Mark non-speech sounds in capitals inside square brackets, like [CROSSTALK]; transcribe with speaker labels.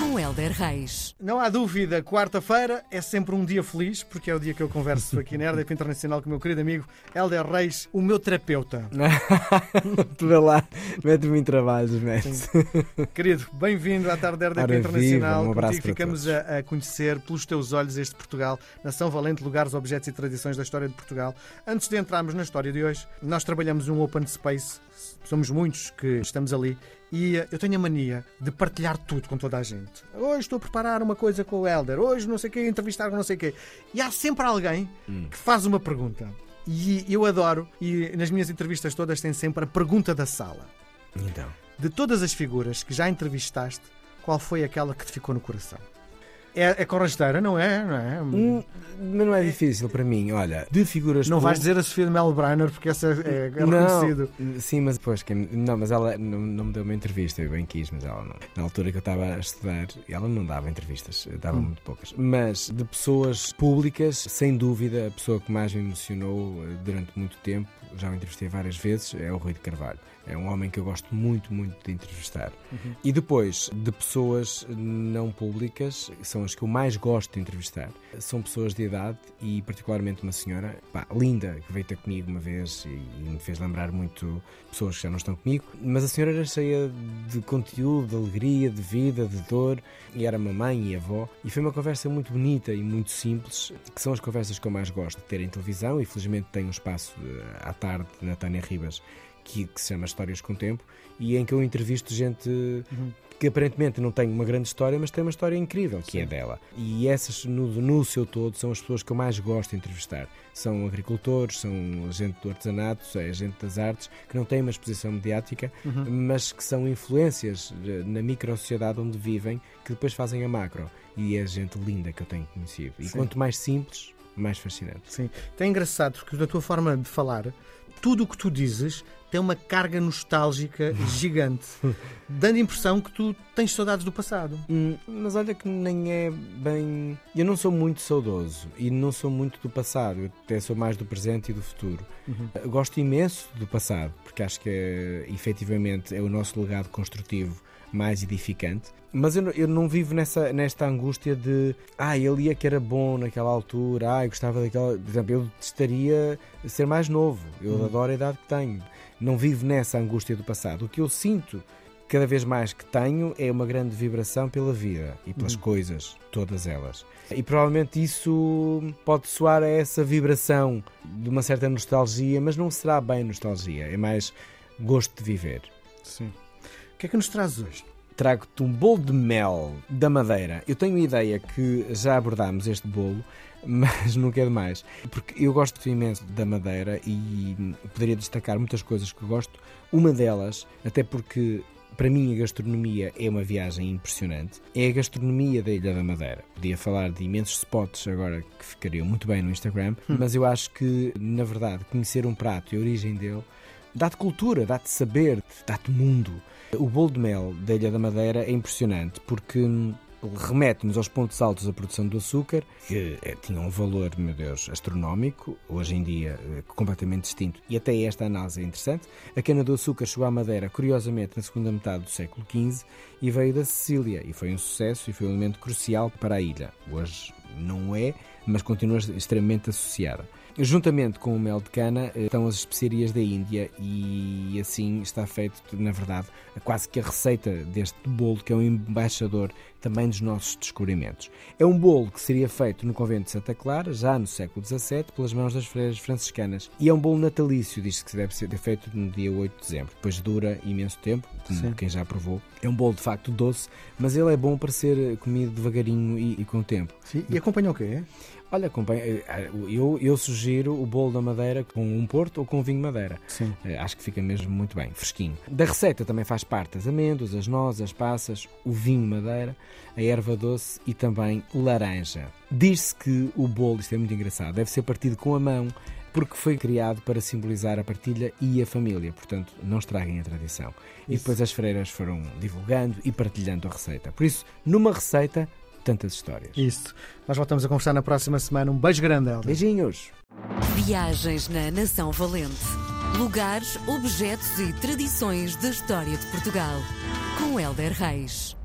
Speaker 1: Com Helder Reis.
Speaker 2: Não há dúvida, quarta-feira é sempre um dia feliz, porque é o dia que eu converso aqui na RDP Internacional com o meu querido amigo Helder Reis, o meu terapeuta.
Speaker 3: Tu [LAUGHS] vê lá, mete-me em trabalhos, mete.
Speaker 2: Querido, bem-vindo à tarde da RDP
Speaker 3: Ora,
Speaker 2: Internacional.
Speaker 3: viva, um abraço
Speaker 2: ficamos
Speaker 3: todos.
Speaker 2: a, a conhecer pelos teus olhos este Portugal, nação valente, lugares, objetos e tradições da história de Portugal. Antes de entrarmos na história de hoje, nós trabalhamos um open space, somos muitos que estamos ali. E eh, eu tenho a mania de partilhar tudo com toda a gente. Hoje estou a preparar uma coisa com o Helder, hoje não sei o quê, entrevistar com não sei o quê. E há sempre alguém
Speaker 3: Hum.
Speaker 2: que faz uma pergunta. E eu adoro, e nas minhas entrevistas todas tem sempre a pergunta da sala.
Speaker 3: Então,
Speaker 2: De todas as figuras que já entrevistaste, qual foi aquela que te ficou no coração? É, é com rasteira, não é? Não, é?
Speaker 3: hum, mas não é difícil para mim. Olha, de figuras.
Speaker 2: não vais dizer a Sofia de Mel Brainer, porque essa é, é
Speaker 3: não,
Speaker 2: reconhecido.
Speaker 3: sim, mas depois, não, mas ela não, não me deu uma entrevista, eu bem quis, mas ela não. Na altura que eu estava a estudar, ela não dava entrevistas, dava
Speaker 2: Hum.
Speaker 3: muito poucas. Mas de pessoas públicas, sem dúvida, a pessoa que mais me emocionou eh, durante muito tempo, já o entrevistei várias vezes, é o Rui de Carvalho. É um homem que eu gosto muito, muito de entrevistar.
Speaker 2: Uhum.
Speaker 3: E depois, de pessoas não públicas, são as que eu mais gosto de entrevistar. São pessoas de idade e, particularmente, uma senhora pá, linda que veio ter comigo uma vez e, e me fez lembrar muito pessoas que já não estão comigo. Mas a senhora era cheia de conteúdo, de alegria, de vida, de dor e era mamãe e avó. E foi uma conversa muito bonita e muito simples, que são as conversas que eu mais gosto de ter em televisão. E felizmente tenho um espaço eh, à tarde na Tânia Ribas que, que se chama Histórias com Tempo e em que eu entrevisto gente que aparentemente não tem uma grande história, mas tem uma história incrível, que é dela. E essas, no, no seu todo, são as pessoas que eu mais gosto de entrevistar. São agricultores, são gente do artesanato, é gente das artes, que não têm uma exposição mediática, mas que são influências eh, na micro-sociedade onde vivem, que depois fazem a macro. E é gente linda que eu tenho conhecido. E
Speaker 2: Sim.
Speaker 3: quanto mais simples, mais fascinante.
Speaker 2: Sim. É engraçado porque da tua forma de falar, tudo o que tu dizes tem uma carga nostálgica gigante, dando a impressão que tu tens saudades do passado.
Speaker 3: Hum, mas olha que nem é bem. Eu não sou muito saudoso e não sou muito do passado, eu até sou mais do presente e do futuro. Eu Gosto imenso do passado, porque acho que é, efetivamente é o nosso legado construtivo mais edificante. Mas eu, não- eu não vivo nessa, nesta angústia de ah, ele ia que era bom naquela altura, ah, eu gostava daquela. Por exemplo, eu estaria ser mais novo, eu adoro a idade que tenho. Não vivo nessa angústia do passado. O que eu sinto cada vez mais que tenho é uma grande vibração pela vida e pelas coisas, todas elas. E provavelmente isso pode soar a essa vibração de uma certa nostalgia, mas não será bem nostalgia, é mais gosto de viver.
Speaker 2: Sim. O que é que nos trazes hoje?
Speaker 3: Trago-te um bolo de mel da Madeira. Eu tenho a ideia que já abordámos este bolo, mas nunca é demais. Porque eu gosto imenso da Madeira e poderia destacar muitas coisas que gosto. Uma delas, até porque para mim a gastronomia é uma viagem impressionante, é a gastronomia da Ilha da Madeira. Podia falar de imensos spots agora que ficariam muito bem no Instagram, mas eu acho que, na verdade, conhecer um prato e a origem dele dá-te cultura, dá-te saber, dá-te mundo. O bolo de mel da Ilha da Madeira é impressionante porque hum, remete-nos aos pontos altos da produção do açúcar, que eh, tinha um valor, meu Deus, astronómico, hoje em dia eh, completamente distinto, e até esta análise é interessante. A cana-do-açúcar chegou à Madeira, curiosamente, na segunda metade do século XV e veio da Sicília, e foi um sucesso e foi um elemento crucial para a ilha. Hoje não é, mas continua extremamente associada. Juntamente com o mel de cana eh, estão as especiarias da Índia e assim está feito, na verdade, quase que a receita deste bolo, que é um embaixador também dos nossos descobrimentos. É um bolo que seria feito no convento de Santa Clara, já no século XVII, pelas mãos das freiras franciscanas. E é um bolo natalício, diz-se que deve ser feito no dia 8 de dezembro. Depois dura imenso tempo, como
Speaker 2: Sim.
Speaker 3: quem já provou. É um bolo de facto doce, mas ele é bom para ser comido devagarinho e, e com tempo.
Speaker 2: Sim. E acompanha o quê?
Speaker 3: Olha, acompanha- eh, eu, eu sugiro o bolo da madeira com um porto ou com vinho madeira.
Speaker 2: Sim.
Speaker 3: Eh, Acho que fica mesmo muito bem, fresquinho. Da receita também faz parte as amêndoas, as nozes, as passas, o vinho madeira, a erva doce e também laranja. Diz-se que o bolo, isto é muito engraçado, deve ser partido com a mão porque foi criado para simbolizar a partilha e a família, portanto, não estraguem a tradição. E
Speaker 2: Isso.
Speaker 3: depois as freiras foram divulgando e partilhando a receita. Por isso, numa receita, tantas histórias.
Speaker 2: Isso. Nós voltamos a conversar na próxima semana. Um beijo grande, Helder.
Speaker 3: Beijinhos!
Speaker 1: Viagens na Nação Valente. Lugares, objetos e tradições da história de Portugal. Com Helder Reis.